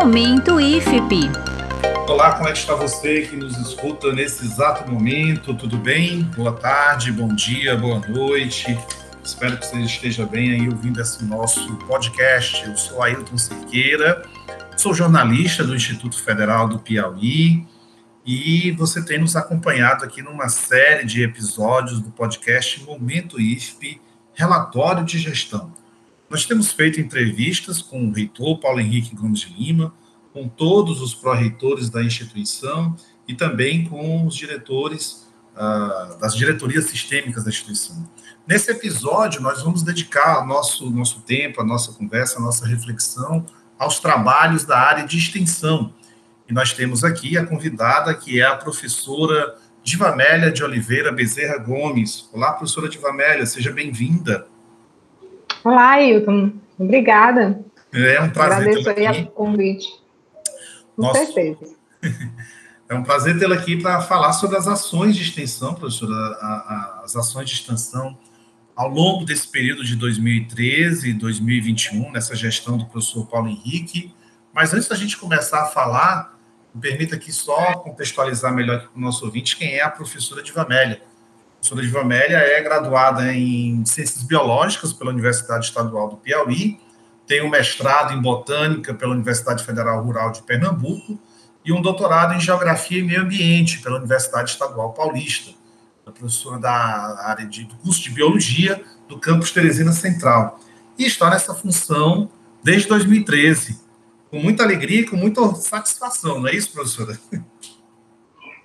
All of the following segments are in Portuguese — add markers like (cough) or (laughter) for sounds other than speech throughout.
Momento IFP. Olá, como é que está você que nos escuta nesse exato momento? Tudo bem? Boa tarde, bom dia, boa noite. Espero que você esteja bem aí ouvindo esse nosso podcast. Eu sou Ailton Cerqueira, sou jornalista do Instituto Federal do Piauí e você tem nos acompanhado aqui numa série de episódios do podcast Momento IFP, Relatório de Gestão. Nós temos feito entrevistas com o reitor Paulo Henrique Gomes de Lima, com todos os pró-reitores da instituição e também com os diretores uh, das diretorias sistêmicas da instituição. Nesse episódio, nós vamos dedicar nosso, nosso tempo, a nossa conversa, a nossa reflexão aos trabalhos da área de extensão. E nós temos aqui a convidada, que é a professora Divamélia de Oliveira Bezerra Gomes. Olá, professora Divamélia, seja bem-vinda. Olá, Ailton. Obrigada. É um prazer Agradeço aí o convite. Com Nossa. certeza. (laughs) É um prazer tê-la aqui para falar sobre as ações de extensão, professora, as ações de extensão ao longo desse período de 2013 e 2021, nessa gestão do professor Paulo Henrique. Mas antes da gente começar a falar, me permita aqui só contextualizar melhor para o nosso ouvinte quem é a professora Divamélia. Professora Divamélia é graduada em Ciências Biológicas pela Universidade Estadual do Piauí, tem um mestrado em Botânica pela Universidade Federal Rural de Pernambuco e um doutorado em Geografia e Meio Ambiente pela Universidade Estadual Paulista. É professora da área de, do curso de Biologia do campus Teresina Central. E está nessa função desde 2013, com muita alegria e com muita satisfação, não é isso, professora? (laughs)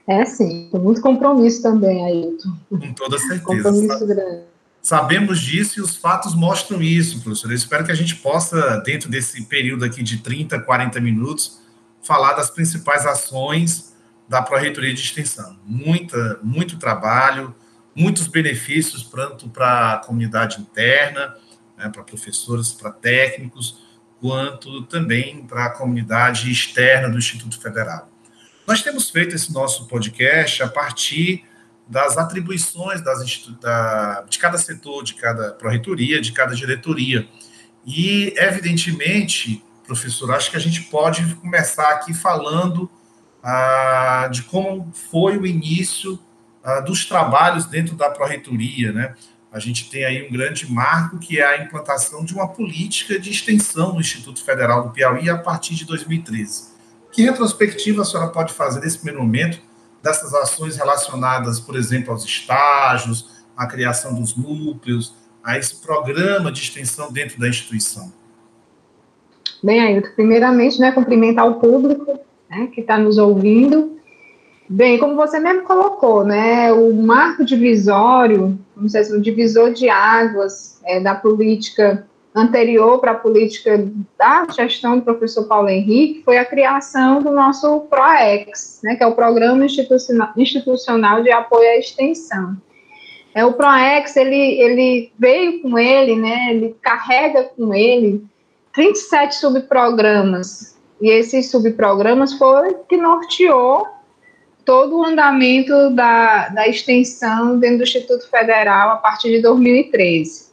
É sim, com muito compromisso também, Ailton. Com toda certeza. Compromisso grande. Sabemos disso e os fatos mostram isso, professor. Eu espero que a gente possa, dentro desse período aqui de 30, 40 minutos, falar das principais ações da Pró-Reitoria de Extensão. Muita, muito trabalho, muitos benefícios, tanto para a comunidade interna, né, para professores, para técnicos, quanto também para a comunidade externa do Instituto Federal. Nós temos feito esse nosso podcast a partir das atribuições das da, de cada setor, de cada pró-reitoria, de cada diretoria. E, evidentemente, professor, acho que a gente pode começar aqui falando ah, de como foi o início ah, dos trabalhos dentro da pró-reitoria, né? A gente tem aí um grande marco que é a implantação de uma política de extensão no Instituto Federal do Piauí a partir de 2013. Que retrospectiva a senhora pode fazer nesse primeiro momento dessas ações relacionadas, por exemplo, aos estágios, à criação dos núcleos, a esse programa de extensão dentro da instituição? Bem, Ailton, primeiramente, né, cumprimentar o público né, que está nos ouvindo. Bem, como você mesmo colocou, né, o marco divisório, vamos dizer assim, o divisor de águas é, da política anterior para a política da gestão do professor Paulo Henrique foi a criação do nosso PROEX, né, que é o Programa Institucional, de Apoio à Extensão. É, o PROEX, ele, ele veio com ele, né, ele carrega com ele 37 subprogramas, e esses subprogramas foi que norteou todo o andamento da, da extensão dentro do Instituto Federal a partir de 2013.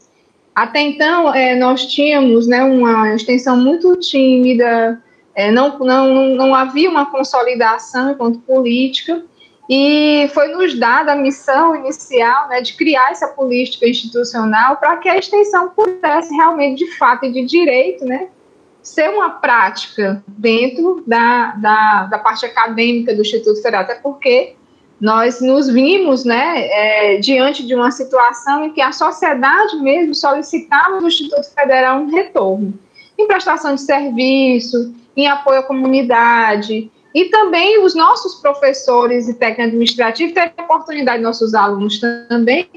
Até então, é, nós tínhamos né, uma extensão muito tímida, é, não, não, não havia uma consolidação enquanto política, e foi nos dada a missão inicial né, de criar essa política institucional para que a extensão pudesse realmente, de fato e de direito, né, ser uma prática dentro da, da, da parte acadêmica do Instituto Federal, até porque nós nos vimos né, é, diante de uma situação em que a sociedade mesmo solicitava do Instituto Federal um retorno em prestação de serviço, em apoio à comunidade, e também os nossos professores e técnicos administrativos terem a oportunidade, nossos alunos também,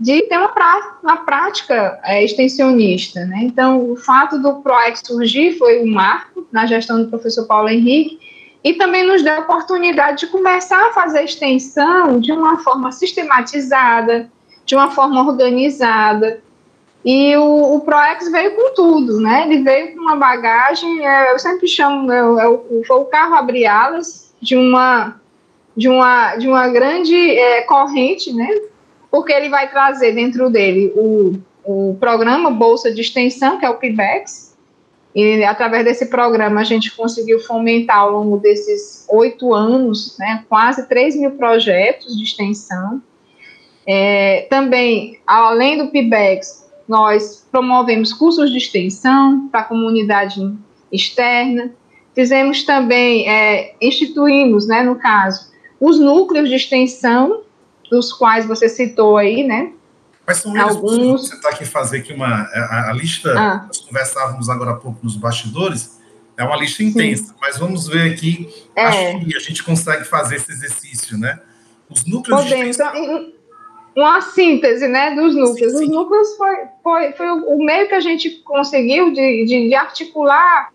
de ter uma, prá uma prática é, extensionista. Né? Então, o fato do PROEX surgir foi um marco na gestão do professor Paulo Henrique, e também nos deu a oportunidade de começar a fazer extensão de uma forma sistematizada, de uma forma organizada. E o, o ProEx veio com tudo, né? Ele veio com uma bagagem, é, eu sempre chamo, é, é, foi o carro abre-alas de uma, de, uma, de uma grande é, corrente, né? Porque ele vai trazer dentro dele o, o programa Bolsa de Extensão, que é o PIBEX, E através desse programa a gente conseguiu fomentar ao longo desses oito anos, né, quase 3 mil projetos de extensão. É, também, além do PIBEX, nós promovemos cursos de extensão para a comunidade externa. Fizemos também, é, instituímos, né, no caso, os núcleos de extensão, dos quais você citou aí, né, Quais são eles? Alguns... Você está aqui fazer aqui uma a, a lista. Ah. Nós conversávamos agora há pouco nos bastidores. É uma lista intensa, Sim. mas vamos ver aqui. É. Acho que a gente consegue fazer esse exercício, né? Os núcleos. Podemos. Então, uma síntese, né, dos núcleos. Sim, sim. Os núcleos foi, foi, foi o meio que a gente conseguiu de, de, de articular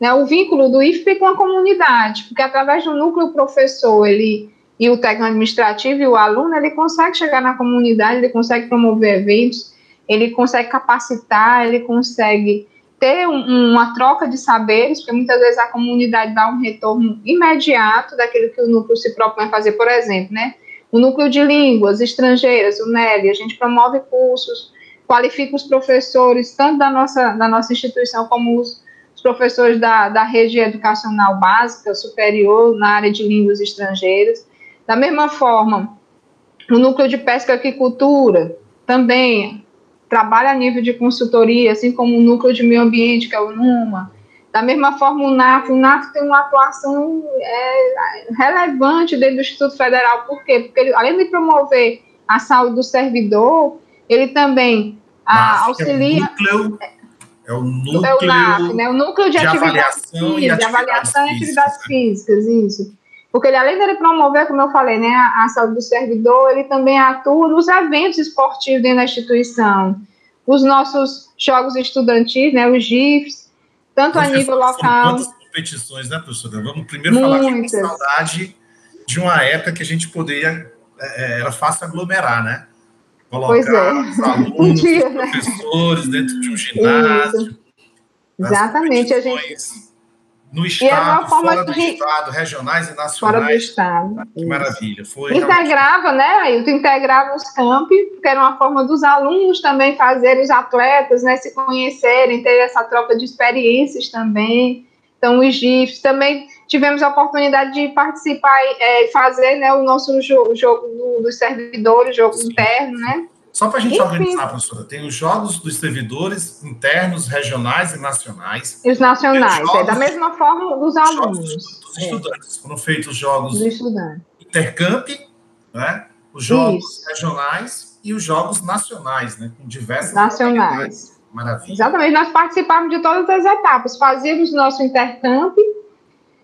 né, o vínculo do IFP com a comunidade, porque através do núcleo professor ele e o técnico administrativo e o aluno, ele consegue chegar na comunidade, ele consegue promover eventos, ele consegue capacitar, ele consegue ter um, uma troca de saberes, porque muitas vezes a comunidade dá um retorno imediato daquilo que o núcleo se propõe a fazer, por exemplo, né? O núcleo de línguas estrangeiras, o NEL, a gente promove cursos, qualifica os professores, tanto da nossa, da nossa instituição como os, os professores da, da rede educacional básica, superior, na área de línguas estrangeiras. Da mesma forma, o núcleo de pesca e aquicultura também trabalha a nível de consultoria, assim como o núcleo de meio ambiente, que é o NUMA. Da mesma forma, o NAF, o NAF tem uma atuação é, relevante dentro do Instituto Federal, por quê? Porque ele, além de promover a saúde do servidor, ele também a, auxilia. É o núcleo, é o núcleo, é o NAF, né? o núcleo de, de avaliação, e, de avaliação e atividades físicas, isso. Porque ele, além dele promover, como eu falei, né, a, saúde do servidor, ele também atua nos eventos esportivos dentro da instituição. Os nossos jogos estudantis, né, os GIFs, tanto a nível local. Quantas competições, né, professora? Vamos primeiro Muitas. falar que saudade de uma época que a gente poderia, é, é era fácil aglomerar, né? Colocar pois é. os (laughs) alunos, dia, os professores né? dentro de um ginásio. Exatamente. A gente no é estado, fora do de... estado, regionais e nacionais. Fora do estado. Que Isso. maravilha. Foi integrava, realmente... né, Ailton? Integrava os campi, porque era uma forma dos alunos também fazerem, os atletas, né, se conhecerem, ter essa troca de experiências também. Então, os GIFs também tivemos a oportunidade de participar e é, fazer né, o nosso jogo, jogo do, dos servidores, jogo Sim. interno, né? Só para a gente Enfim. organizar, professora, tem os jogos dos servidores internos, regionais e nacionais. E os nacionais, é da mesma forma dos alunos. Dos, dos estudantes. Foram feitos jogos intercamp, né? os jogos Isso. regionais e os jogos nacionais, né? com diversas nacionais. Maravilha. Exatamente, nós participávamos de todas as etapas, fazíamos nosso intercamp,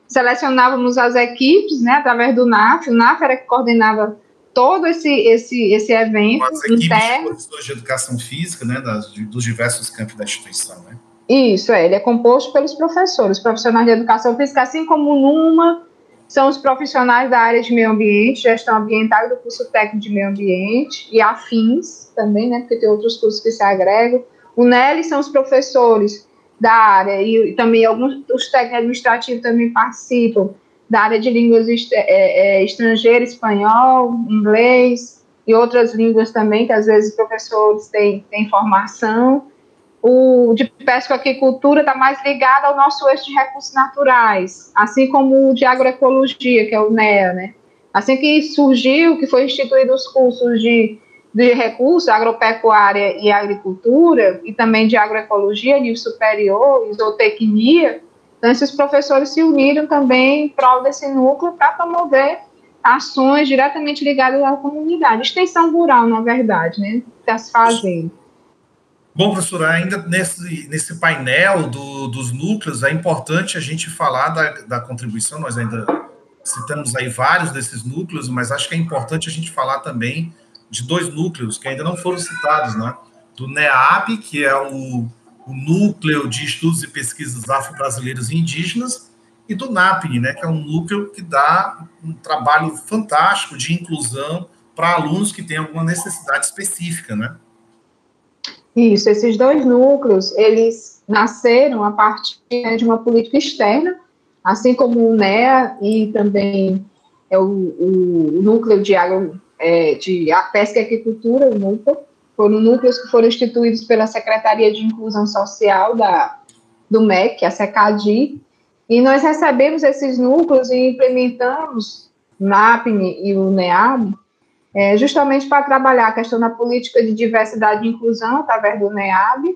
selecionávamos as equipes, né, através do NAF, o NAF era que coordenava todo esse, esse, esse evento As interno. de educação física, né, das, dos diversos campos da instituição, né? Isso, é, ele é composto pelos professores, profissionais de educação física, assim como numa são os profissionais da área de meio ambiente, gestão ambiental e do curso técnico de meio ambiente, e afins também, né, porque tem outros cursos que se agregam. O NEL são os professores da área, e, e também alguns os técnicos administrativos também participam, da área de línguas est é, é, estrangeiras, espanhol, inglês e outras línguas também, que às vezes professores têm, têm formação. O de pesca e aquicultura está mais ligado ao nosso eixo de recursos naturais, assim como o de agroecologia, que é o NEA, né? Assim que surgiu, que foi instituído os cursos de, de recursos, agropecuária e agricultura, e também de agroecologia, nível superior, isotecnia, então, esses professores se uniram também em prol desse núcleo para promover ações diretamente ligadas à comunidade. Extensão rural, na verdade, né? Está se fazendo. Bom, professora, ainda nesse, nesse painel do, dos núcleos, é importante a gente falar da, da contribuição, nós ainda citamos aí vários desses núcleos, mas acho que é importante a gente falar também de dois núcleos que ainda não foram citados, né? Do NEAB, que é o o Núcleo de Estudos e Pesquisas Afro-Brasileiros e Indígenas, e do NAPNE, né, que é um núcleo que dá um trabalho fantástico de inclusão para alunos que têm alguma necessidade específica, né? Isso, esses dois núcleos, eles nasceram a partir né, de uma política externa, assim como o NEA e também é o, o, núcleo de, é, de pesca e agricultura, o núcleo, foram núcleos que foram instituídos pela Secretaria de Inclusão Social da, do MEC, a SECADI, e nós recebemos esses núcleos e implementamos NAPNE e o NEAB, é, justamente para trabalhar a questão da política de diversidade e inclusão através do NEAB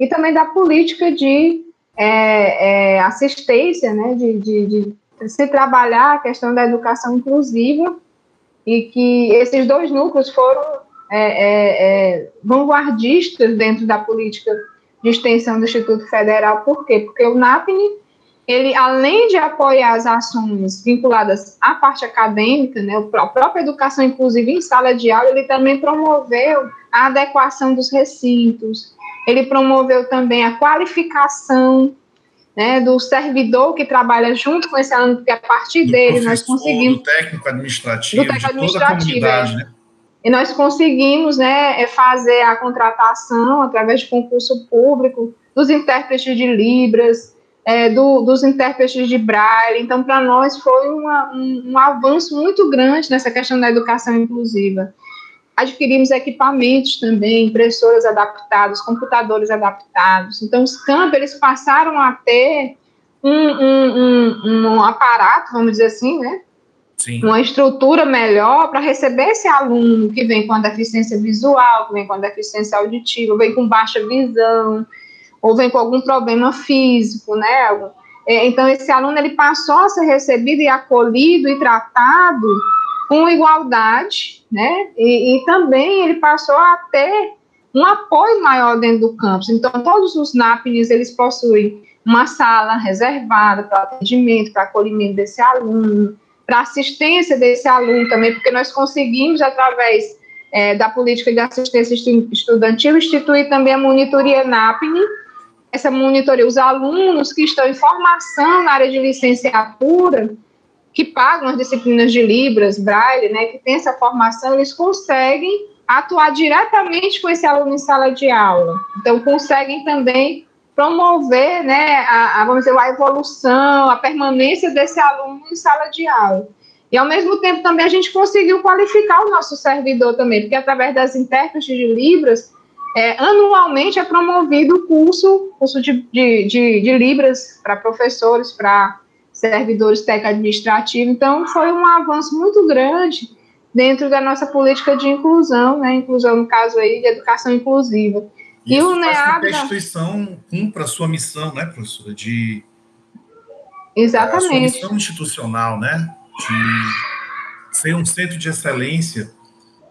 e também da política de é, é, assistência, né, de, de, de, se trabalhar a questão da educação inclusiva e que esses dois núcleos foram é, é, é, vanguardistas dentro da política de extensão do Instituto Federal. Por quê? Porque o NAPNE ele, além de apoiar as ações vinculadas à parte acadêmica, né, a própria educação inclusiva em sala de aula, ele também promoveu a adequação dos recintos, ele promoveu também a qualificação né, do servidor que trabalha junto com esse aluno, porque a partir do dele nós conseguimos... Do técnico administrativo, do técnico administrativo, é. né? E nós conseguimos né, é, fazer a contratação através de concurso público dos intérpretes de Libras, é, do, dos intérpretes de Braille. Então, para nós foi uma, um, um, avanço muito grande nessa questão da educação inclusiva. Adquirimos equipamentos também, impressoras adaptadas, computadores adaptados. Então, os campos eles passaram a ter um, um, um aparato, vamos dizer assim, né? Sim. Uma estrutura melhor para receber esse aluno que vem com a deficiência visual, que vem com a deficiência auditiva, vem com baixa visão, ou vem com algum problema físico, né? É, então, esse aluno ele passou a ser recebido e acolhido e tratado com igualdade, né? E, e também ele passou a ter um apoio maior dentro do campus. Então, todos os NAPNs, eles possuem uma sala reservada para atendimento, para acolhimento desse aluno, para assistência desse aluno também, porque nós conseguimos, através é, da política de assistência estudantil, instituir também a monitoria NAPNE, essa monitoria, os alunos que estão em formação na área de licenciatura, que pagam as disciplinas de Libras, Braille, né, que tem essa formação, eles conseguem atuar diretamente com esse aluno em sala de aula. Então, conseguem também promover, né, a, a, vamos dizer, a evolução, a permanência desse aluno em sala de aula. E, ao mesmo tempo, também a gente conseguiu qualificar o nosso servidor também, porque através das intérpretes de Libras, é, anualmente é promovido o curso, curso de, de, de, de Libras para professores, para servidores técnicos administrativos. Então, foi um avanço muito grande dentro da nossa política de inclusão, né? Inclusão, no caso aí, de educação inclusiva. E, e o NEAB... que a instituição cumpra a sua missão, né, professora, de... Exatamente. A sua missão institucional, né, de ser um centro de excelência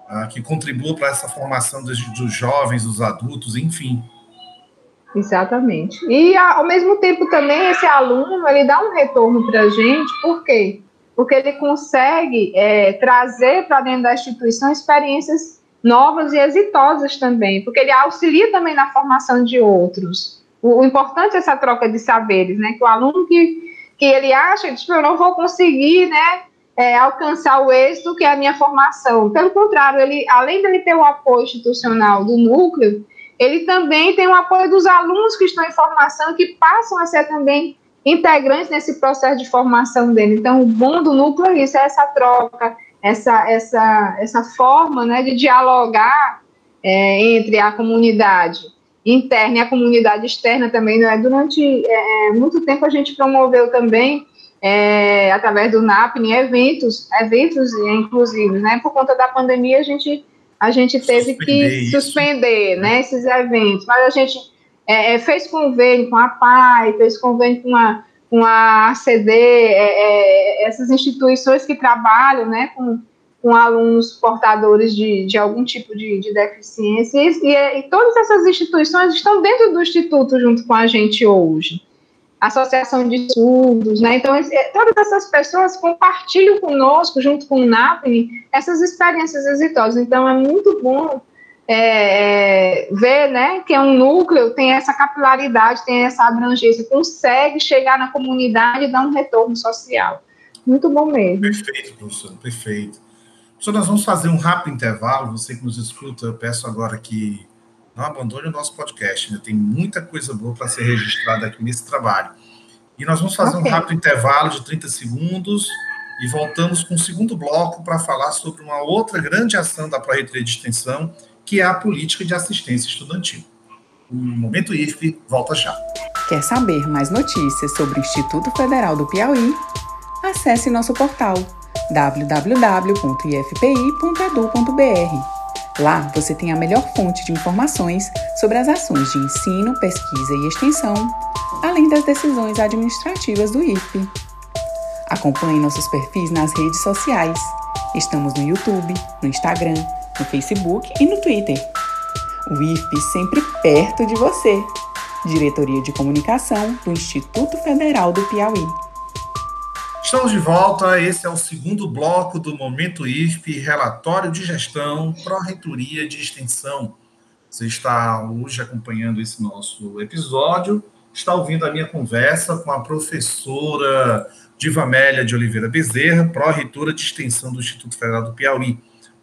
uh, que contribua para essa formação dos, dos, jovens, dos adultos, enfim. Exatamente. E, ao mesmo tempo, também, esse aluno, ele dá um retorno para a gente, por quê? Porque ele consegue é, trazer para dentro da instituição experiências novas e exitosas também, porque ele auxilia também na formação de outros. O, o importante é essa troca de saberes, né? Que o aluno que, que ele acha, tipo, eu não vou conseguir, né? é, alcançar o êxito que é a minha formação. Pelo contrário, ele, além dele ter o apoio institucional do núcleo, ele também tem o apoio dos alunos que estão em formação, que passam a ser também integrantes nesse processo de formação dele. Então, o bom do núcleo é isso, é essa troca, essa, essa, essa forma né, de dialogar é, entre a comunidade interna e a comunidade externa também. Né? Durante é, é muito tempo, a gente promoveu também é, através do NAPNE, eventos, eventos inclusivos, né? Por conta da pandemia, a gente, a gente teve suspender que isso. suspender, né, esses eventos, mas a gente é, é fez convênio com a PAI, fez convênio com a, com a ACD, é, é, essas instituições que trabalham, né, com, com alunos portadores de, de algum tipo de, de deficiência, e, e, e todas essas instituições estão dentro do Instituto junto com a gente hoje associação de surdos, né? Então, todas essas pessoas compartilham conosco, junto com o NAPNE, essas experiências exitosas. Então, é muito bom é, é, ver, né, que é um núcleo, tem essa capilaridade, tem essa abrangência, consegue chegar na comunidade e dar um retorno social. Muito bom mesmo. Perfeito, professor, perfeito. Professor, nós vamos fazer um rápido intervalo. Você que nos escuta, eu peço agora que não abandone o nosso podcast, né? tem muita coisa boa para ser registrada aqui nesse trabalho. E nós vamos fazer okay. um rápido intervalo de 30 segundos e voltamos com o segundo bloco para falar sobre uma outra grande ação da Pró-Reitoria de Extensão, que é a política de assistência estudantil. O Momento IFE volta já. Quer saber mais notícias sobre o Instituto Federal do Piauí? Acesse nosso portal www.ifpi.edu.br. Lá você tem a melhor fonte de informações sobre as ações de ensino, pesquisa e extensão, além das decisões administrativas do IFE. Acompanhe nossos perfis nas redes sociais. Estamos no YouTube, no Instagram, no Facebook e no Twitter. O IFE sempre perto de você. Diretoria de Comunicação do Instituto Federal do Piauí. Estamos de volta. Esse é o segundo bloco do Momento IFP, relatório de gestão, pró-reitoria de extensão. Você está hoje acompanhando esse nosso episódio, está ouvindo a minha conversa com a professora Divamélia de Oliveira Bezerra, pró-reitora de extensão do Instituto Federal do Piauí.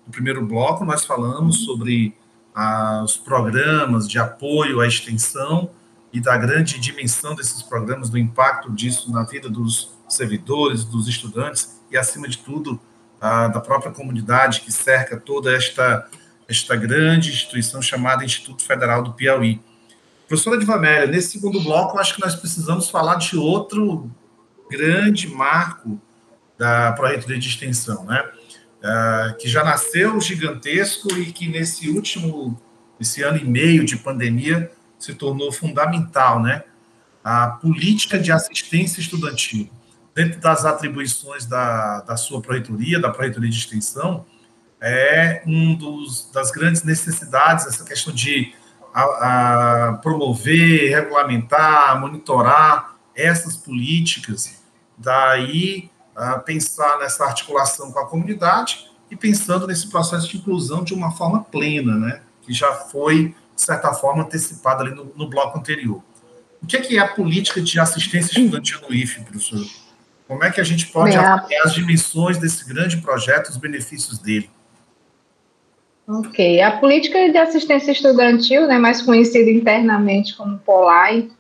No primeiro bloco, nós falamos sobre ah, os programas de apoio à extensão e da grande dimensão desses programas, do impacto disso na vida dos servidores, dos estudantes e, acima de tudo, a, da própria comunidade que cerca toda esta, esta grande instituição chamada Instituto Federal do Piauí. Professora Divamélia, nesse segundo bloco, acho que nós precisamos falar de outro grande marco da Proreitoria de Extensão, né? Uh, que já nasceu gigantesco e que nesse último, esse ano e meio de pandemia, se tornou fundamental, né? A política de assistência estudantil dentro das atribuições da, da sua proreitoria, da proreitoria de extensão, é um dos, das grandes necessidades, essa questão de a, a promover, regulamentar, monitorar essas políticas, daí pensar nessa articulação com a comunidade e pensando nesse processo de inclusão de uma forma plena, né, que já foi, de certa forma, antecipada ali no, no bloco anterior. O que é, que é a política de assistência estudantil no IFE, professor? Como é que a gente pode é. avaliar as dimensões desse grande projeto, os benefícios dele? Ok. A política de assistência estudantil, né, mais conhecida internamente como POLAI,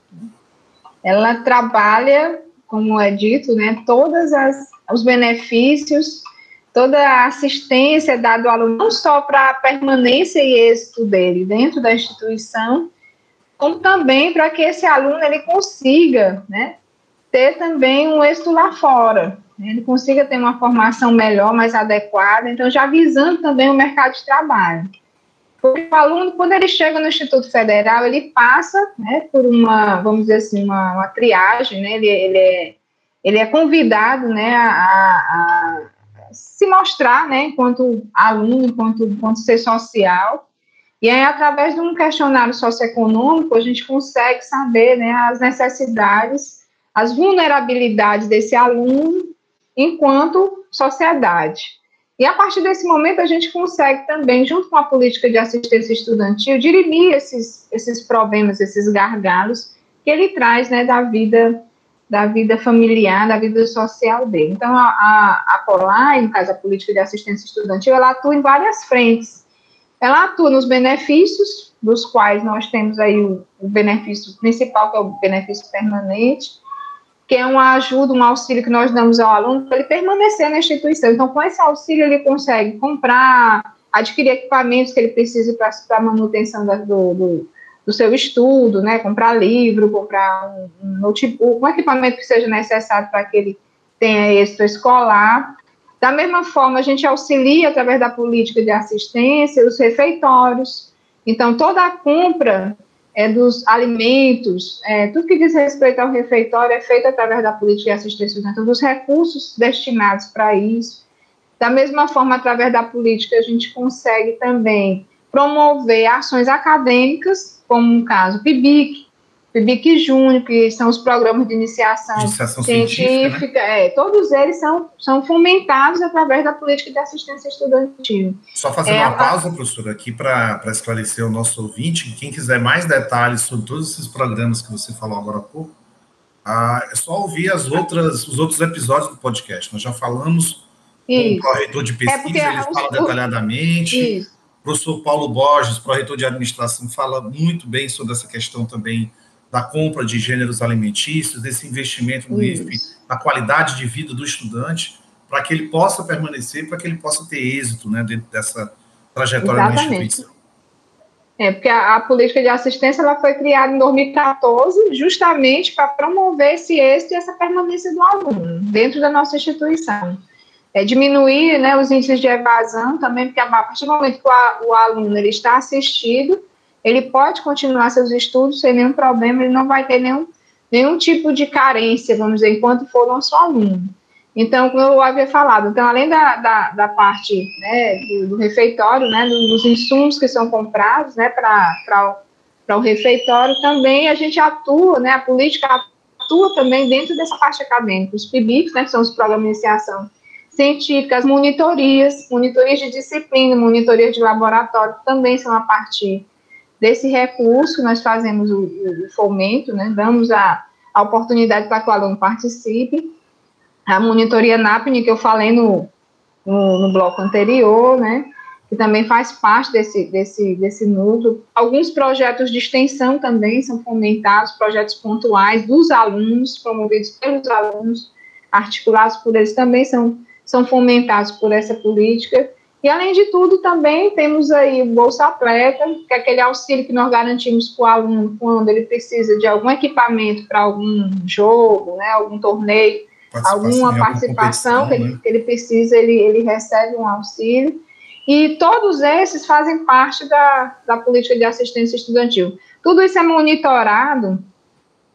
ela trabalha, como é dito, né, todas as os benefícios, toda a assistência dada ao aluno, não só para a permanência e êxito dele dentro da instituição, como também para que esse aluno ele consiga, né, ter também um êxito lá fora, né? ele consiga ter uma formação melhor, mais adequada, então já visando também o mercado de trabalho. Porque o aluno, quando ele chega no Instituto Federal, ele passa né, por uma, vamos dizer assim, uma, uma triagem, né, ele, ele, é, ele é convidado né, a, a se mostrar né, enquanto aluno, enquanto, enquanto ser social, e aí, através de um questionário socioeconômico, a gente consegue saber né, as necessidades as vulnerabilidades desse aluno enquanto sociedade. E a partir desse momento a gente consegue também, junto com a política de assistência estudantil, dirimir esses, esses problemas, esses gargalos que ele traz né, da vida da vida familiar, da vida social dele. Então, a, a, a POLAR, no a política de assistência estudantil, ela atua em várias frentes. Ela atua nos benefícios, dos quais nós temos aí o, o benefício principal, que é o benefício permanente, que é uma ajuda, um auxílio que nós damos ao aluno para ele permanecer na instituição. Então, com esse auxílio, ele consegue comprar, adquirir equipamentos que ele precisa para a manutenção da, do, do, do, seu estudo, né? comprar livro, comprar um, um notebook, um equipamento que seja necessário para que ele tenha êxito escolar. Da mesma forma, a gente auxilia, através da política de assistência, os refeitórios. Então, toda a compra é, dos alimentos, é, tudo que diz respeito ao refeitório é feito através da política de assistência estudantil, dos recursos destinados para isso. Da mesma forma, através da política, a gente consegue também promover ações acadêmicas, como no caso PIBIC, PIBIC Júnior, que são os programas de iniciação, de iniciação científica, científica né? é, todos eles são, são fomentados através da política de assistência estudantil. Só fazendo é, uma pausa, professora, aqui para esclarecer o nosso ouvinte, quem quiser mais detalhes sobre todos esses programas que você falou agora há pouco, ah, é só ouvir as outras, os outros episódios do podcast. Nós já falamos Isso. com o corretor de é pesquisa, é ele fala detalhadamente. Isso. O professor Paulo Borges, pró-reitor de administração, fala muito bem sobre essa questão também da compra de gêneros alimentícios, desse investimento no IFP, na qualidade de vida do estudante, para que ele possa permanecer, para que ele possa ter êxito né, dentro dessa trajetória Exatamente. da instituição. É, porque a, a, política de assistência ela foi criada em 2014 justamente para promover esse êxito e essa permanência do aluno dentro da nossa instituição. É, diminuir né, os índices de evasão também, porque a partir do momento que o, o aluno ele está assistido, ele pode continuar seus estudos sem nenhum problema, ele não vai ter nenhum, nenhum tipo de carência, vamos dizer, enquanto for nosso aluno. Então, como eu havia falado, então, além da, da, da parte né, do, do, refeitório, né, dos insumos que são comprados né, para o refeitório, também a gente atua, né, a política atua também dentro dessa parte acadêmica. Os PIBICs, né, que são os programas de iniciação científica, as monitorias, monitorias de disciplina, monitorias de laboratório, também são a partir desse recurso, nós fazemos o, o fomento, né, damos a, a oportunidade para que o aluno participe, a monitoria NAPNI, que eu falei no, no, no, bloco anterior, né, que também faz parte desse, desse, desse núcleo. Alguns projetos de extensão também são fomentados, projetos pontuais dos alunos, promovidos pelos alunos, articulados por eles, também são, são fomentados por essa política. E, além de tudo, também temos aí o Bolsa Atleta, que é aquele auxílio que nós garantimos para o aluno quando ele precisa de algum equipamento para algum jogo, né, algum torneio, alguma participação que ele, né? que ele, precisa, ele, ele recebe um auxílio. E todos esses fazem parte da, da política de assistência estudantil. Tudo isso é monitorado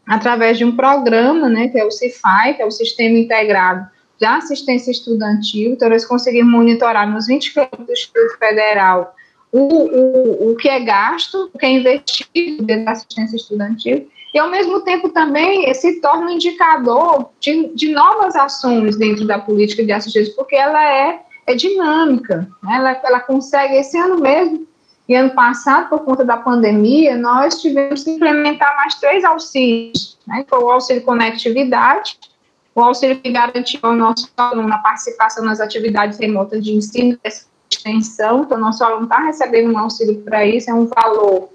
através de um programa, né, que é o CIFAI, que é o Sistema Integrado de Assistência Estudantil. Então, conseguimos monitorar nos 20 campos do Instituto Federal o, o, o que é gasto, o que é investido dentro da assistência estudantil e, ao mesmo tempo, também se torna um indicador de, de novas ações dentro da política de assistência, porque ela é, é dinâmica, né? ela, ela consegue, esse ano mesmo, e ano passado, por conta da pandemia, nós tivemos que implementar mais três auxílios, né? o auxílio conectividade, o auxílio que garantiu ao nosso aluno a participação nas atividades remotas de ensino e extensão, então, nosso aluno está recebendo um auxílio para isso, é um valor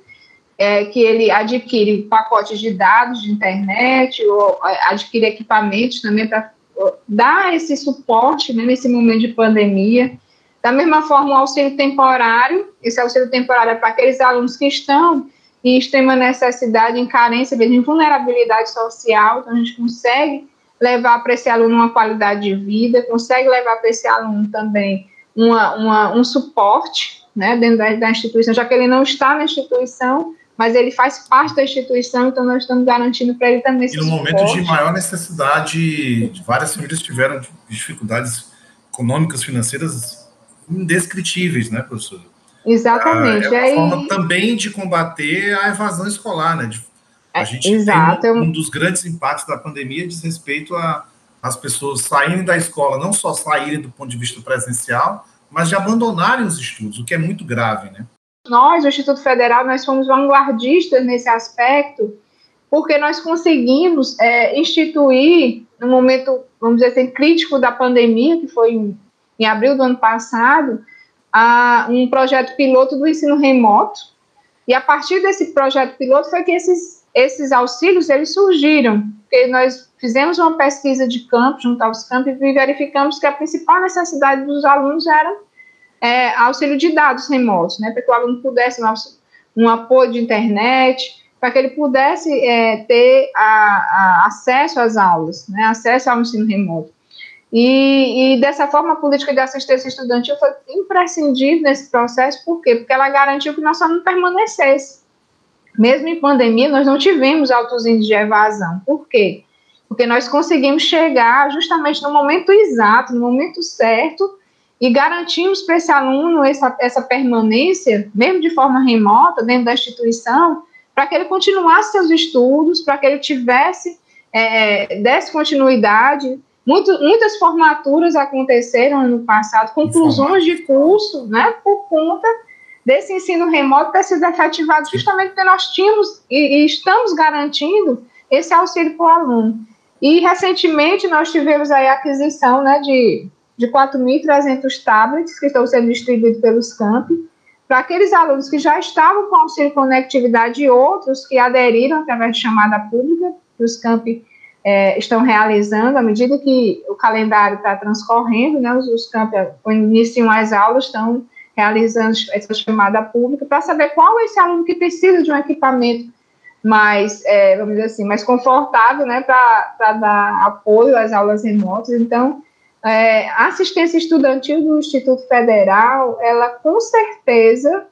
é, que ele adquire pacotes de dados de internet, ou é, adquire equipamentos também para dar esse suporte né, nesse momento de pandemia. Da mesma forma, o auxílio temporário, esse auxílio temporário é para aqueles alunos que estão em extrema necessidade, em carência, em vulnerabilidade social, então a gente consegue levar para esse aluno uma qualidade de vida, consegue levar para esse aluno também uma, uma, um suporte né, dentro da, da instituição, já que ele não está na instituição, mas ele faz parte da instituição, então nós estamos garantindo para ele também esse E no suporte. momento de maior necessidade, várias famílias tiveram dificuldades econômicas, financeiras indescritíveis, né, professor? Exatamente. É, é uma aí... forma também de combater a evasão escolar, né? De, a é, gente Exato. tem um, um, dos grandes impactos da pandemia diz respeito a as pessoas saírem da escola, não só saírem do ponto de vista presencial, mas de abandonarem os estudos, o que é muito grave, né? nós, o Instituto Federal, nós fomos vanguardistas nesse aspecto, porque nós conseguimos é, instituir, no momento, vamos dizer assim, crítico da pandemia, que foi em, em abril do ano passado, a, um projeto piloto do ensino remoto, e a partir desse projeto piloto foi que esses, esses auxílios, eles surgiram, porque nós fizemos uma pesquisa de campo, junto aos campos, e verificamos que a principal necessidade dos alunos era é, auxílio de dados remotos, né, para que o aluno pudesse um, um apoio de internet, para que ele pudesse é, ter a, a acesso às aulas, né, acesso ao ensino remoto. E, e, dessa forma, a política de assistência estudantil foi imprescindível nesse processo, por quê? Porque ela garantiu que nosso aluno permanecesse. Mesmo em pandemia, nós não tivemos altos índices de evasão. Por quê? Porque nós conseguimos chegar justamente no momento exato, no momento certo, e garantimos para esse aluno essa, essa permanência, mesmo de forma remota, dentro da instituição, para que ele continuasse seus estudos, para que ele tivesse, é, desse continuidade. Muito, muitas formaturas aconteceram no passado, conclusões de curso, né, por conta desse ensino remoto ter sido efetivado justamente porque nós tínhamos e, e estamos garantindo esse auxílio para o aluno. E recentemente nós tivemos aí a aquisição né, de de 4.300 tablets que estão sendo distribuídos pelos campi, para aqueles alunos que já estavam com auxílio conectividade e outros que aderiram através de chamada pública, que os campi é, estão realizando, à medida que o calendário está transcorrendo, né, os, os campi, quando iniciam as aulas, estão realizando essa chamada pública para saber qual é esse aluno que precisa de um equipamento mais, é, vamos dizer assim, mais confortável, né, para dar apoio às aulas remotas. Então, é, a assistência estudantil do Instituto Federal, ela com certeza,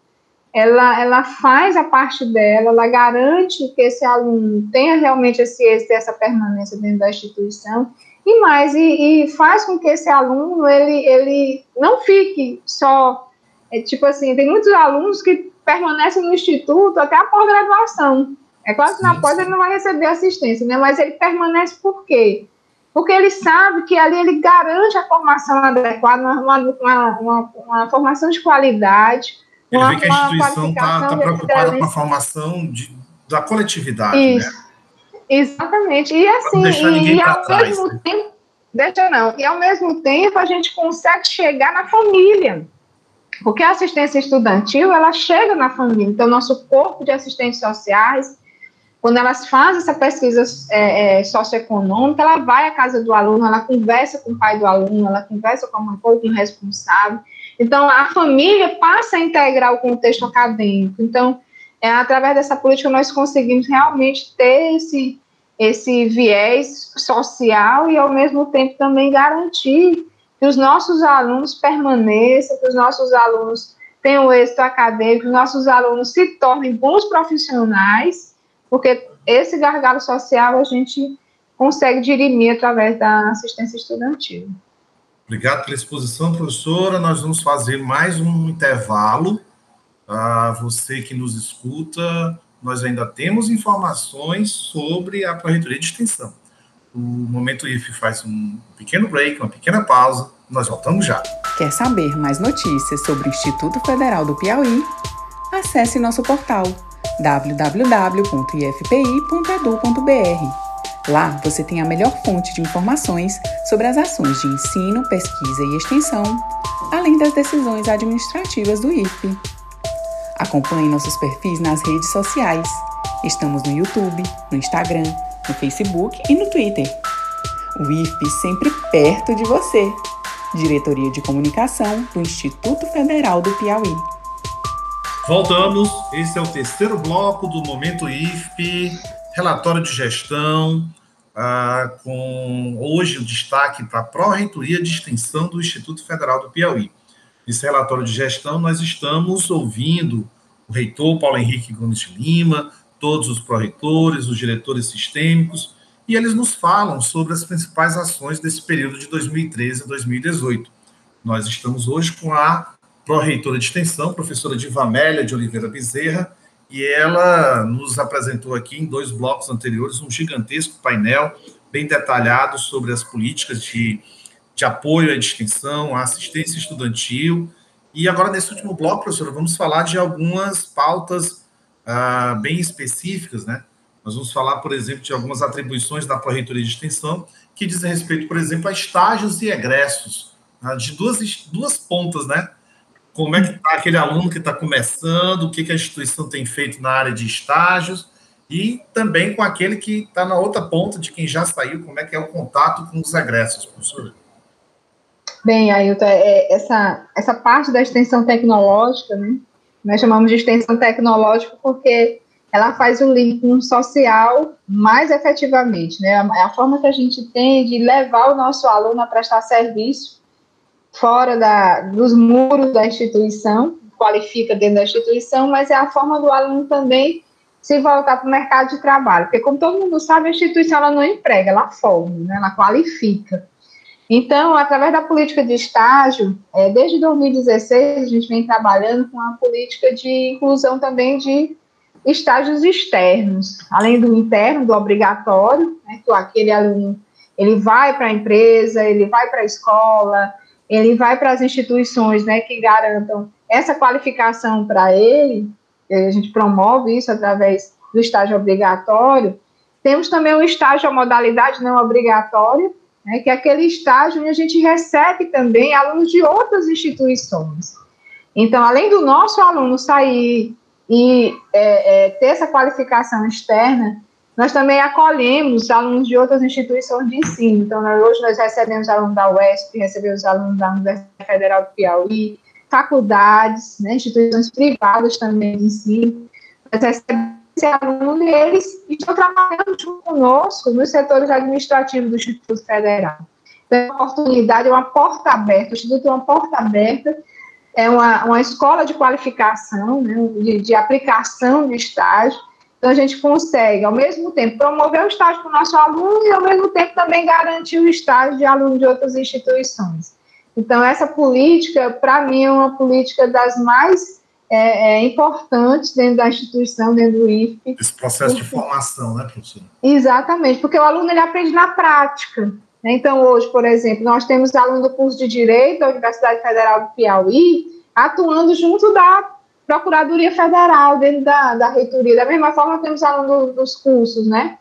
ela, ela faz a parte dela, ela garante que esse aluno tenha realmente esse essa permanência dentro da instituição, e mais, e, e, faz com que esse aluno, ele, ele não fique só, é, tipo assim, tem muitos alunos que permanecem no instituto até a pós-graduação, é claro que na pós ele não vai receber assistência, né, mas ele permanece por quê? Porque ele sabe que ali ele garante a formação adequada, uma, uma, uma, uma formação de qualidade, ele vê que a instituição está tá preocupada com a formação de, da coletividade, né? Isso. né? Exatamente. E assim, e, e ao trás, mesmo né? tempo, deixa não, e ao mesmo tempo a gente consegue chegar na família. Porque a assistência estudantil, ela chega na família. Então, nosso corpo de assistentes sociais, quando elas fazem essa pesquisa é, é, socioeconômica, ela vai à casa do aluno, ela conversa com o pai do aluno, ela conversa com a mãe, com o responsável. Então, a família passa a integrar o contexto acadêmico. Então, é, através dessa política, nós conseguimos realmente ter esse, esse viés social e, ao mesmo tempo, também garantir que os nossos alunos permaneçam, que os nossos alunos tenham êxito acadêmico, que os nossos alunos se tornem bons profissionais, porque esse gargalo social a gente consegue dirimir através da assistência estudantil. Obrigado pela exposição, professora. Nós vamos fazer mais um intervalo a você que nos escuta, nós ainda temos informações sobre a Pró-Reitoria de Extensão. O Momento IF faz um pequeno break, uma pequena pausa, nós voltamos já. Quer saber mais notícias sobre o Instituto Federal do Piauí? Acesse nosso portal www.ifpi.edu.br. Lá você tem a melhor fonte de informações sobre as ações de ensino, pesquisa e extensão, além das decisões administrativas do IFE. Acompanhe nossos perfis nas redes sociais. Estamos no YouTube, no Instagram, no Facebook e no Twitter. O IFP sempre perto de você. Diretoria de Comunicação do Instituto Federal do Piauí. Voltamos. Esse é o terceiro bloco do Momento IFP, relatório de gestão, ah, com hoje o destaque para a Pró-Reitoria de Extensão do Instituto Federal do Piauí esse relatório de gestão, nós estamos ouvindo o reitor Paulo Henrique Gomes de Lima, todos os pró-reitores, os diretores sistêmicos, e eles nos falam sobre as principais ações desse período de 2013 a 2018. Nós estamos hoje com a pró-reitora de extensão, professora Divamélia de Oliveira Bezerra, e ela nos apresentou aqui em dois blocos anteriores um gigantesco painel bem detalhado sobre as políticas de de apoio à extensão, à assistência estudantil. E agora, nesse último bloco, professora, vamos falar de algumas pautas ah, bem específicas, né? Nós vamos falar, por exemplo, de algumas atribuições da Pró-Reitoria de Extensão, que dizem respeito, por exemplo, a estágios e egressos, né? de duas, duas pontas, né? Como é que está aquele aluno que está começando, o que, que a instituição tem feito na área de estágios, e também com aquele que está na outra ponta de quem já saiu, como é que é o contato com os egressos, professora? Bem, Ailton, é, é, essa, essa parte da extensão tecnológica, né, nós chamamos de extensão tecnológica porque ela faz o link com o social mais efetivamente, né, é a forma que a gente tem de levar o nosso aluno a prestar serviço fora da, dos muros da instituição, qualifica dentro da instituição, mas é a forma do aluno também se voltar para o mercado de trabalho, porque como todo mundo sabe, a instituição ela não emprega, ela forma, né, ela qualifica. Então, através da política de estágio, é, desde 2016 a gente vem trabalhando com a política de inclusão também de estágios externos, além do interno, do obrigatório, né, que aquele aluno ele vai para a empresa, ele vai para a escola, ele vai para as instituições né, que garantam essa qualificação para ele, a gente promove isso através do estágio obrigatório. Temos também o estágio a modalidade não obrigatória, né, que é aquele estágio onde a gente recebe também alunos de outras instituições. Então, além do nosso aluno sair e é, é, ter essa qualificação externa, nós também acolhemos alunos de outras instituições de ensino. Então, nós, hoje nós recebemos alunos da UESP, recebemos alunos da Universidade Federal do Piauí, faculdades, né, instituições privadas também de ensino, mas recebem esse aluno e eles estão trabalhando junto conosco nos setores administrativos do Instituto Federal. Então, é uma oportunidade, é uma porta aberta, o Instituto é uma porta aberta, é uma, uma escola de qualificação, né, de, de aplicação de estágio, então, a gente consegue, ao mesmo tempo, promover o estágio para o nosso aluno e, ao mesmo tempo, também garantir o estágio de aluno de outras instituições. Então, essa política, para mim, é uma política das mais é, é, importantes dentro da instituição, dentro do IFE. Esse processo de formação, né, professora? Exatamente, porque o aluno ele aprende na prática. Né? Então, hoje, por exemplo, nós temos aluno do curso de Direito da Universidade Federal do Piauí atuando junto da Procuradoria Federal, dentro da, da reitoria. Da mesma forma, temos alunos dos cursos, né?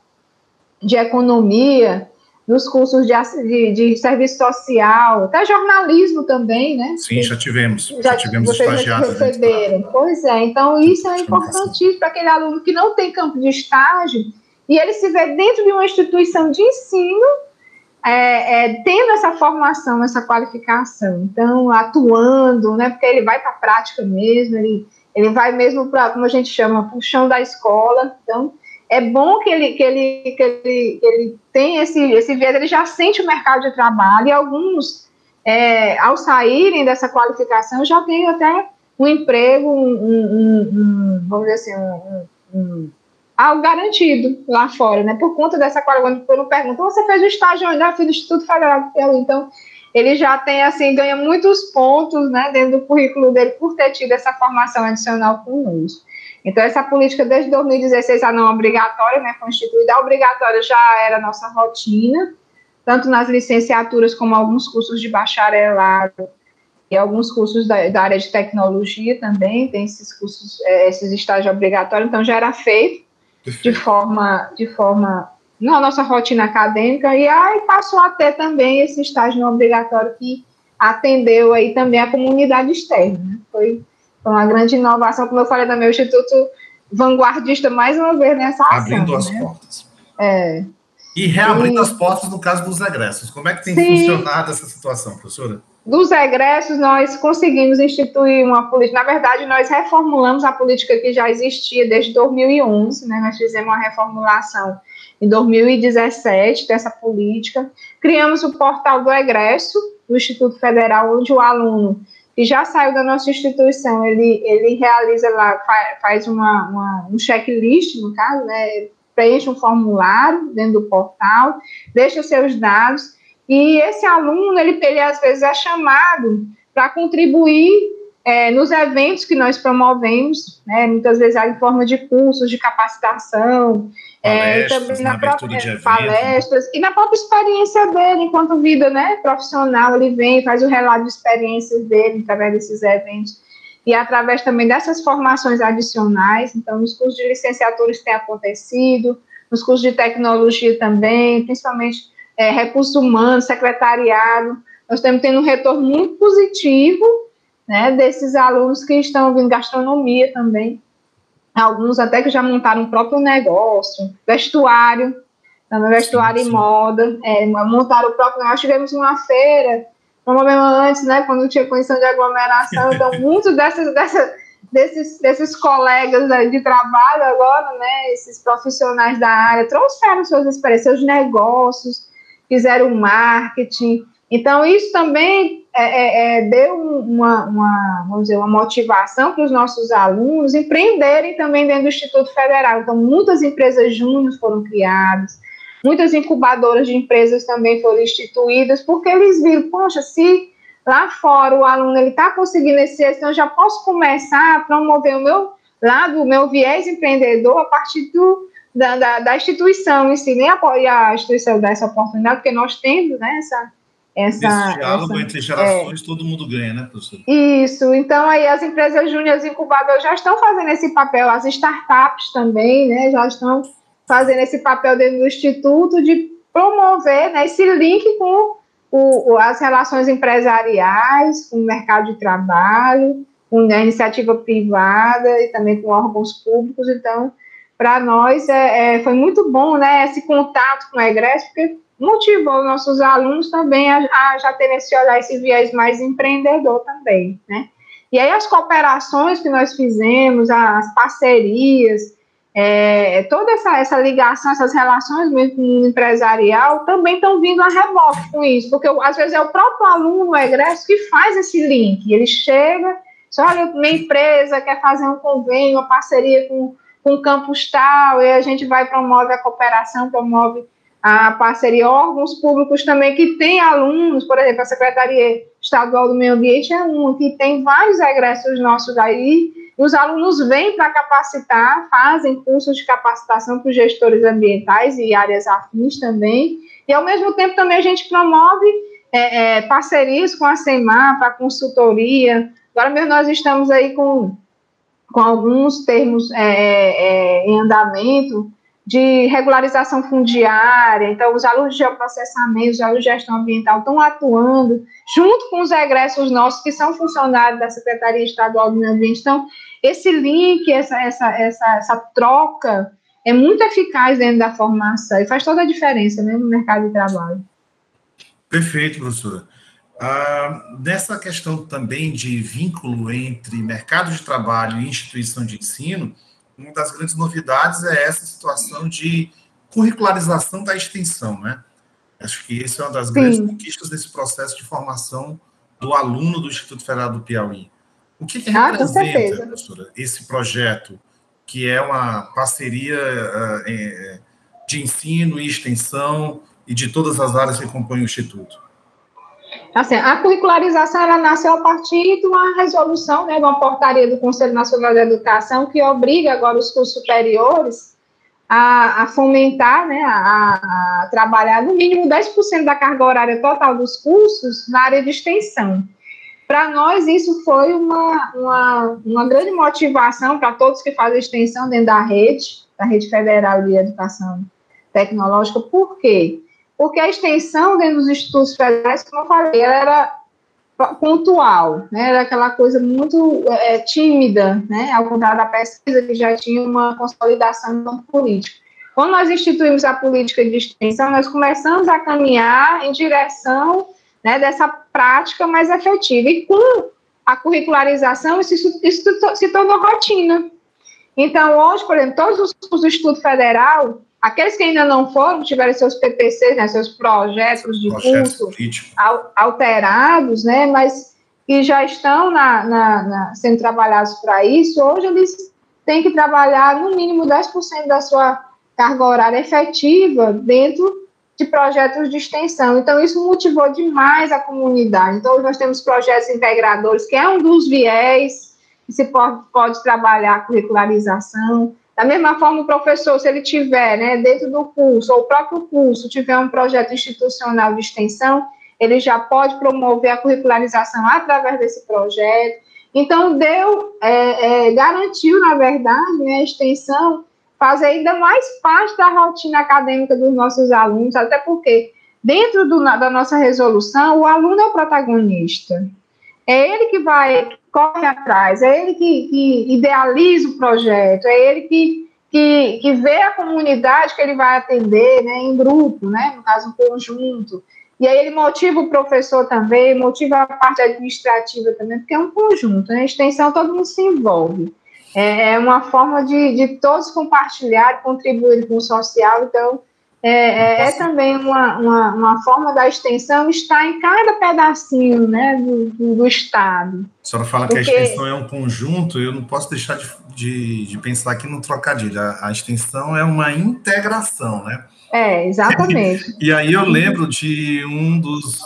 De economia, dos cursos de, de, de, serviço social, até jornalismo também, né? Sim, já tivemos. Já, já tivemos vocês estagiários. receberam. Pois é, então isso é importantíssimo para aquele aluno que não tem campo de estágio e ele se vê dentro de uma instituição de ensino é, é, tendo essa formação, essa qualificação, então atuando, né? Porque ele vai para a prática mesmo, ele ele vai mesmo para, como a gente chama, para o chão da escola. Então, é bom que ele, que ele, que ele, que ele tenha esse, esse viés, ele já sente o mercado de trabalho, e alguns, é, ao saírem dessa qualificação, já têm até um emprego, um, um, um vamos dizer assim, um, algo garantido lá fora, né? Por conta dessa qualificação. Quando perguntam, você fez o estágio onde? Ah, fiz no Instituto Federal. Então, ele já tem, assim, ganha muitos pontos, né, dentro do currículo dele por ter tido essa formação adicional conosco. Então, essa política desde 2016, a não obrigatória, né, constituída, a obrigatória já era nossa rotina, tanto nas licenciaturas como alguns cursos de bacharelado e alguns cursos da, da área de tecnologia também, tem esses cursos, é, esses estágios obrigatórios, então já era feito de forma, de forma na nossa rotina acadêmica, e aí passou a ter também esse estágio não obrigatório que atendeu aí também a comunidade externa. Né? Foi, foi, uma grande inovação, como eu falei no meu instituto vanguardista mais uma vez nessa ação. Abrindo as né? portas. É. E reabrindo e... as portas no caso dos egressos. Como é que tem Sim. funcionado essa situação, professora? Dos egressos, nós conseguimos instituir uma política. Na verdade, nós reformulamos a política que já existia desde 2011, né? Nós fizemos uma reformulação em 2017 dessa política. Criamos o portal do egresso do Instituto Federal, onde o aluno que já saiu da nossa instituição, ele, ele realiza lá, faz uma, uma um checklist, no caso, né, preenche um formulário dentro do portal, deixa seus dados, e esse aluno, ele, ele às vezes é chamado para contribuir é, nos eventos que nós promovemos, né, muitas vezes em forma de cursos de capacitação, é, palestras, é, também na, na própria de palestras e na própria experiência dele enquanto vida né, profissional, ele vem faz o relato de experiências dele através desses eventos e através também dessas formações adicionais, então nos cursos de licenciatura isso tem acontecido, nos cursos de tecnologia também, principalmente é, recursos humanos, secretariado, nós estamos tendo um retorno muito positivo né, desses alunos que estão vindo gastronomia também, alguns até que já montaram um próprio negócio, vestuário, também vestuário sim, sim. e moda, é, montaram o próprio negócio, tivemos uma feira, promovemos antes, né, quando tinha condição de aglomeração, então (laughs) muitos dessas, dessas, desses, desses colegas de trabalho agora, né, esses profissionais da área, trouxeram suas experiências, seus negócios, fizeram marketing, então, isso também é, é, é, deu uma, uma, vamos dizer, uma motivação para os nossos alunos empreenderem também dentro do Instituto Federal. Então, muitas empresas júnior foram criadas, muitas incubadoras de empresas também foram instituídas, porque eles viram, poxa, se lá fora o aluno está conseguindo esse então eu já posso começar a promover o meu lado, o meu viés empreendedor a partir do, da, da, da instituição em si, nem apoiar a instituição dessa oportunidade, porque nós temos né, essa essa, Esse diálogo essa, entre gerações, é, todo mundo ganha, né, professor? Isso, então aí as empresas júniores incubadoras já estão fazendo esse papel, as startups também, né, já estão fazendo esse papel dentro do Instituto de promover né, esse link com o, as relações empresariais, com o mercado de trabalho, com a iniciativa privada e também com órgãos públicos, então, para nós é, é, foi muito bom, né, esse contato com o egresso, porque motivou nossos alunos também a, a já terem esse olhar, esse viés mais empreendedor também, né? E aí as cooperações que nós fizemos, as parcerias, é, toda essa, essa ligação, essas relações mesmo com empresarial também estão vindo a reboque com isso, porque às vezes é o próprio aluno, o egresso, que faz esse link. Ele chega, diz, olha, minha empresa quer fazer um convênio, uma parceria com, com o campus tal, e a gente vai promove a cooperação, promove a parceria, órgãos públicos também que tem alunos, por exemplo, a Secretaria Estadual do Meio Ambiente é uma, que tem vários egressos nossos aí, os alunos vêm para capacitar, fazem cursos de capacitação para os gestores ambientais e áreas afins também, e ao mesmo tempo também a gente promove é, é, parcerias com a SEMAR para consultoria. Agora mesmo nós estamos aí com, com alguns termos é, é, é em andamento de regularização fundiária, então os alunos de geoprocessamento, os alunos de gestão ambiental estão atuando junto com os egressos nossos, que são funcionários da Secretaria Estadual do Meio Ambiente. Então, esse link, essa, essa, essa, essa troca é muito eficaz dentro da formação e faz toda a diferença né, no mercado de trabalho. Perfeito, professora. Ah, nessa questão também de vínculo entre mercado de trabalho e instituição de ensino, uma das grandes novidades é essa situação de curricularização da extensão, né? Acho que essa é uma das Sim. grandes conquistas desse processo de formação do aluno do Instituto Federal do Piauí. O que, que ah, representa, professora, esse projeto, que é uma parceria uh, de ensino e extensão e de todas as áreas que compõem o Instituto? Assim, a curricularização ela nasceu a partir de uma resolução, né, de uma portaria do Conselho Nacional de Educação que obriga agora os cursos superiores a, a fomentar, né, a, a, trabalhar no mínimo 10% da carga horária total dos cursos na área de extensão. Para nós, isso foi uma, uma, uma grande motivação para todos que fazem extensão dentro da rede, da Rede Federal de Educação Tecnológica. Por quê? Porque a extensão dentro dos institutos federais, como eu falei, ela era pontual, né? era aquela coisa muito é, tímida, né? ao contrário da pesquisa, que já tinha uma consolidação no político. Quando nós instituímos a política de extensão, nós começamos a caminhar em direção né, dessa prática mais efetiva. E com a curricularização, isso, isso se tornou rotina. Então, hoje, por exemplo, todos os cursos do Instituto Federal, Aqueles que ainda não foram, tiveram seus PPCs, né, seus projetos de Projetos curso alterados, né, mas que já estão na, na, na, sendo trabalhados para isso, hoje eles têm que trabalhar no mínimo 10% da sua carga horária efetiva dentro de projetos de extensão. Então, isso motivou demais a comunidade. Então, nós temos projetos integradores, que é um dos viés que se pode, pode trabalhar a curricularização. Da mesma forma, o professor, se ele tiver, né, dentro do curso, ou o próprio curso, tiver um projeto institucional de extensão, ele já pode promover a curricularização através desse projeto. Então, deu, é, é, garantiu, na verdade, né, a extensão fazer ainda mais parte da rotina acadêmica dos nossos alunos, até porque, dentro do, da nossa resolução, o aluno é o protagonista. É ele que vai, corre atrás, é ele que, que idealiza o projeto, é ele que, que, que, vê a comunidade que ele vai atender, né, em grupo, né, no caso, um conjunto. E aí ele motiva o professor também, motiva a parte administrativa também, porque é um conjunto, né, extensão todo mundo se envolve. É, é uma forma de, de todos compartilhar, contribuir com o social, então é, é, é, também uma, uma, uma, forma da extensão estar em cada pedacinho né, do, do, do Estado. A senhora fala Porque... que a extensão é um conjunto, eu não posso deixar de, de, de pensar aqui no trocadilho. A, a, extensão é uma integração, né? É, exatamente. (laughs) e aí eu lembro de um dos,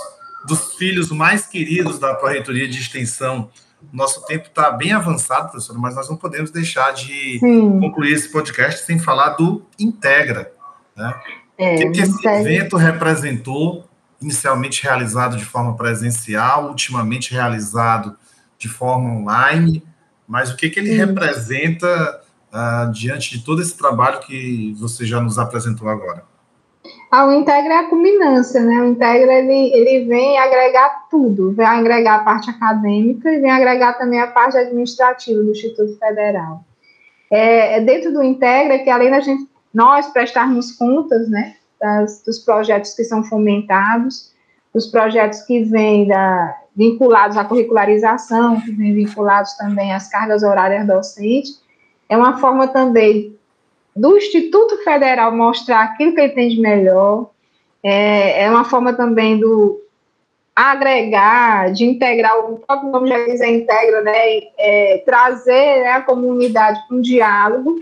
dos filhos mais queridos da Pró-Reitoria de Extensão. Nosso tempo está bem avançado, professor, mas nós não podemos deixar de Sim. concluir esse podcast sem falar do Integra. Né? É, o que, esse evento representou, inicialmente realizado de forma presencial, ultimamente realizado de forma online, mas o que, que ele Sim. representa uh, diante de todo esse trabalho que você já nos apresentou agora? Ah, o Integra é a culminância, né? O Integra ele, ele vem agregar tudo, vem agregar a parte acadêmica e vem agregar também a parte administrativa do Instituto Federal. É, é dentro do Integra que além da gente nós prestarmos contas, né, das, dos projetos que são fomentados, os projetos que vêm da, vinculados à curricularização, que vêm vinculados também às cargas horárias docentes, é uma forma também do Instituto Federal mostrar aquilo que ele tem de melhor, é, é uma forma também do agregar, de integrar, o próprio nome já diz, é integra, né, é, trazer né, a comunidade para um diálogo,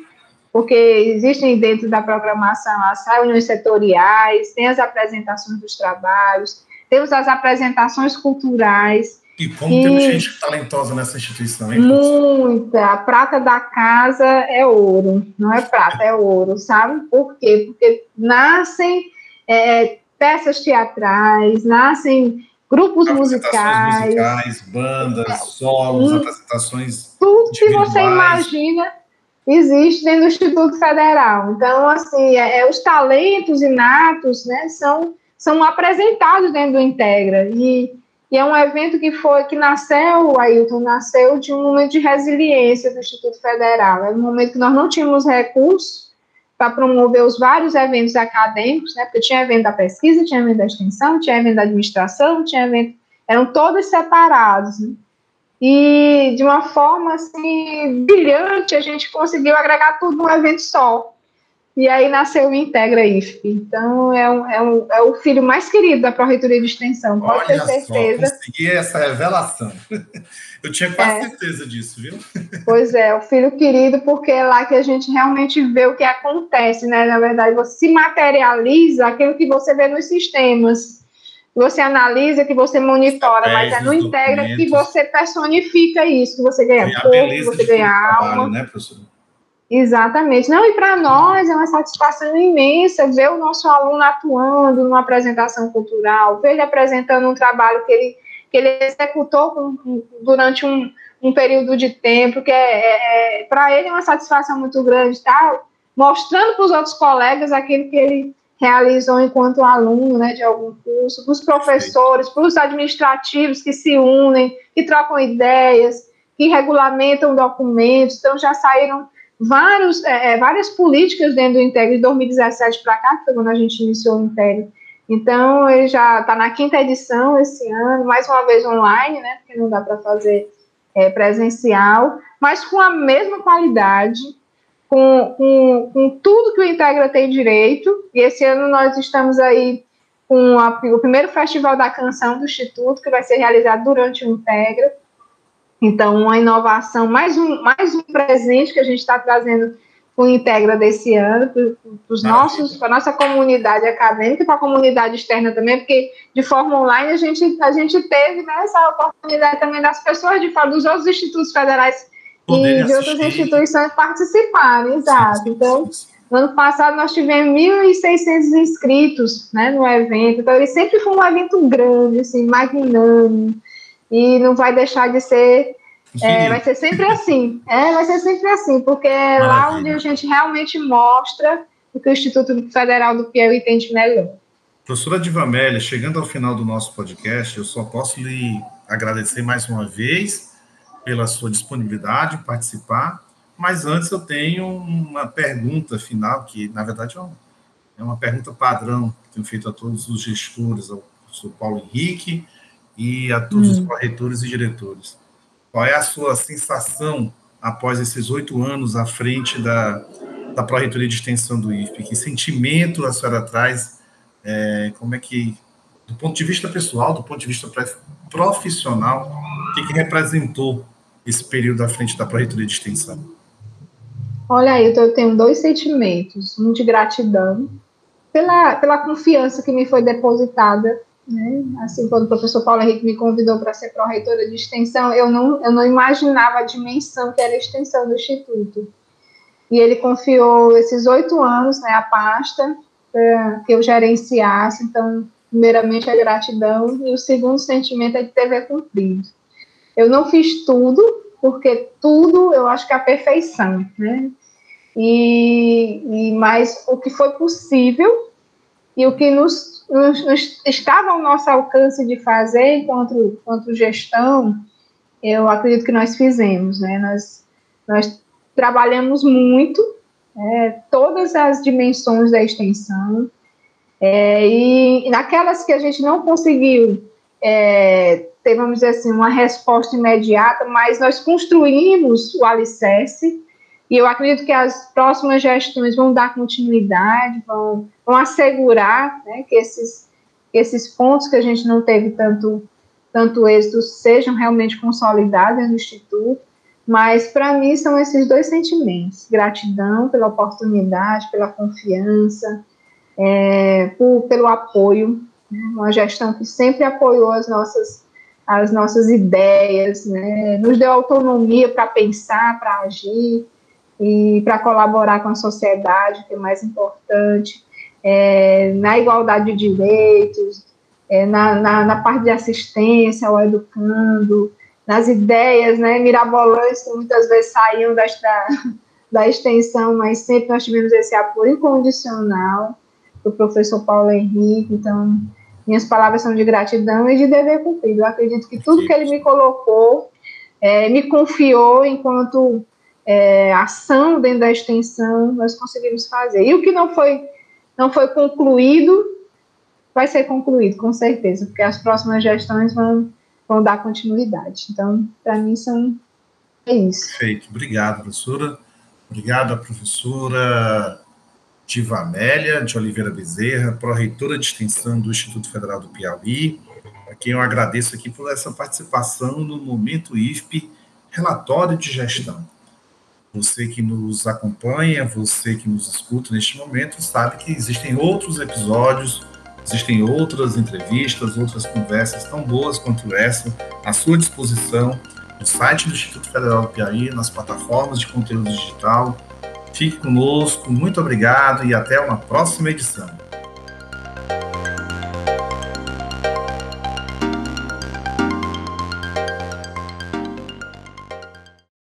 porque existem dentro da programação as reuniões setoriais, tem as apresentações dos trabalhos, temos as apresentações culturais. E como e temos gente talentosa nessa instituição, hein? Muita. A prata da casa é ouro, não é prata, é ouro, sabe? Por quê? Porque nascem é, peças teatrais, nascem grupos musicais, musicais, bandas, solos, apresentações. Tudo que você imagina existe dentro do Instituto Federal. Então, assim, é, é, os talentos inatos, né, são, são apresentados dentro do Integra. E, e é um evento que foi que nasceu, Ailton, nasceu de um momento de resiliência do Instituto Federal. É um momento que nós não tínhamos recursos para promover os vários eventos acadêmicos, né? Porque tinha evento da pesquisa, tinha evento da extensão, tinha evento da administração, tinha evento, eram todos separados. Né? E de uma forma assim brilhante, a gente conseguiu agregar tudo num evento só. E aí nasceu o Integra IFP. Então, é, um, é, um, é o filho mais querido da Pró-Reitoria de Extensão, pode Olha ter certeza. Só, consegui essa revelação. (laughs) Eu tinha quase é. certeza disso, viu? (laughs) Pois é, o filho querido, porque é lá que a gente realmente vê o que acontece, né? Na verdade, você se materializa aquilo que você vê nos sistemas. Você analisa, que você monitora, mas é no Integra que você personifica isso, que você ganha corpo, que você ganha alma. Trabalho, né, professor? Exatamente. Não, e para nós é uma satisfação imensa ver o nosso aluno atuando numa apresentação cultural, ver ele apresentando um trabalho que ele, que ele executou com, durante um, um período de tempo, que é, é, é para ele é uma satisfação muito grande, tá? Mostrando para os outros colegas aquilo que ele realizou enquanto aluno né, de algum curso, para os professores, para os administrativos que se unem, que trocam ideias, que regulamentam documentos, então já saíram vários, é, é, várias políticas dentro do Integre de 2017 para cá, que foi quando a gente iniciou o Integre. Então, ele já está na quinta edição esse ano, mais uma vez online, né, porque não dá para fazer é, presencial, mas com a mesma qualidade, com, com, com tudo que o Integra tem direito, e esse ano nós estamos aí com a, o primeiro Festival da Canção do Instituto, que vai ser realizado durante o Integra, então, uma inovação, mais um, mais um presente que a gente está trazendo para o Integra desse ano, para a nossa comunidade acadêmica e para a comunidade externa também, porque de forma online a gente, a gente teve né, essa oportunidade também das pessoas de fora, dos outros institutos federais e de outras instituições participarem, exato. Então, no ano passado nós tivemos 1.600 inscritos né, no evento, então ele sempre foi um evento grande, assim, magnânimo, e não vai deixar de ser. É, vai ser sempre assim. É, vai ser sempre assim, porque é lá onde a gente realmente mostra o que o Instituto Federal do Piauí tem de melhor. Professora Divamélia, chegando ao final do nosso podcast, eu só posso lhe agradecer mais uma vez pela sua disponibilidade participar, mas antes eu tenho uma pergunta final, que na verdade é uma é pergunta padrão que tenho feito a todos os gestores, ao professor Paulo Henrique, e a todos hum. os corretores e diretores. Qual é a sua sensação após esses oito anos à frente da, da Pró-Reitoria de Extensão do IFP? Que sentimento a senhora traz? É, como é que, do ponto de vista pessoal, do ponto de vista profissional, o que, que representou esse período à frente da Pró-Reitoria de Extensão? Olha, eu tenho dois sentimentos. Um de gratidão pela, pela confiança que me foi depositada né? Assim, quando o professor Paulo Henrique me convidou para ser pró-reitora de extensão, eu não, eu não imaginava a dimensão que era a extensão do Instituto. E ele confiou esses oito anos, né, a pasta, que eu gerenciasse. Então, primeiramente, a gratidão. E o segundo sentimento é de ter cumprido. Eu não fiz tudo, porque tudo eu acho que é a perfeição, né? E, e mas o que foi possível e o que nos estava ao nosso alcance de fazer enquanto, enquanto gestão, eu acredito que nós fizemos, né? Nós, nós trabalhamos muito, é, todas as dimensões da extensão, É, e naquelas que a gente não conseguiu é, ter, vamos dizer assim, uma resposta imediata, mas nós construímos o alicerce, e eu acredito que as próximas gestões vão dar continuidade, vão, vão assegurar né, que esses, esses pontos que a gente não teve tanto, tanto êxito sejam realmente consolidados no Instituto. Mas, para mim, são esses dois sentimentos: gratidão pela oportunidade, pela confiança, é, por, pelo apoio. Né? Uma gestão que sempre apoiou as nossas, as nossas ideias, né? nos deu autonomia para pensar, para agir e para colaborar com a sociedade, que é mais importante, é, na igualdade de direitos, é, na, na, na, parte de assistência ao educando, nas ideias né, mirabolantes que muitas vezes saíam da, (laughs) da extensão, mas sempre nós tivemos esse apoio incondicional do professor Paulo Henrique. Então, minhas palavras são de gratidão e de dever cumprido. Eu acredito que tudo que ele me colocou, é, me confiou enquanto é, ação dentro da extensão, nós conseguimos fazer. E o que não foi, não foi concluído, vai ser concluído, com certeza, porque as próximas gestões vão vão dar continuidade. Então, para mim, são, é isso. Perfeito. Obrigado, professora. Obrigado professora Tiva Amélia de Oliveira Bezerra, pró-reitora de extensão do Instituto Federal do Piauí, a quem eu agradeço aqui por essa participação no Momento IFP Relatório de Gestão. Você que nos acompanha, você que nos escuta neste momento, sabe que existem outros episódios Existem outras entrevistas, outras conversas tão boas quanto essa à sua disposição no site do Instituto Federal do Piauí, nas plataformas de conteúdo digital. Fique conosco, muito obrigado e até uma próxima edição.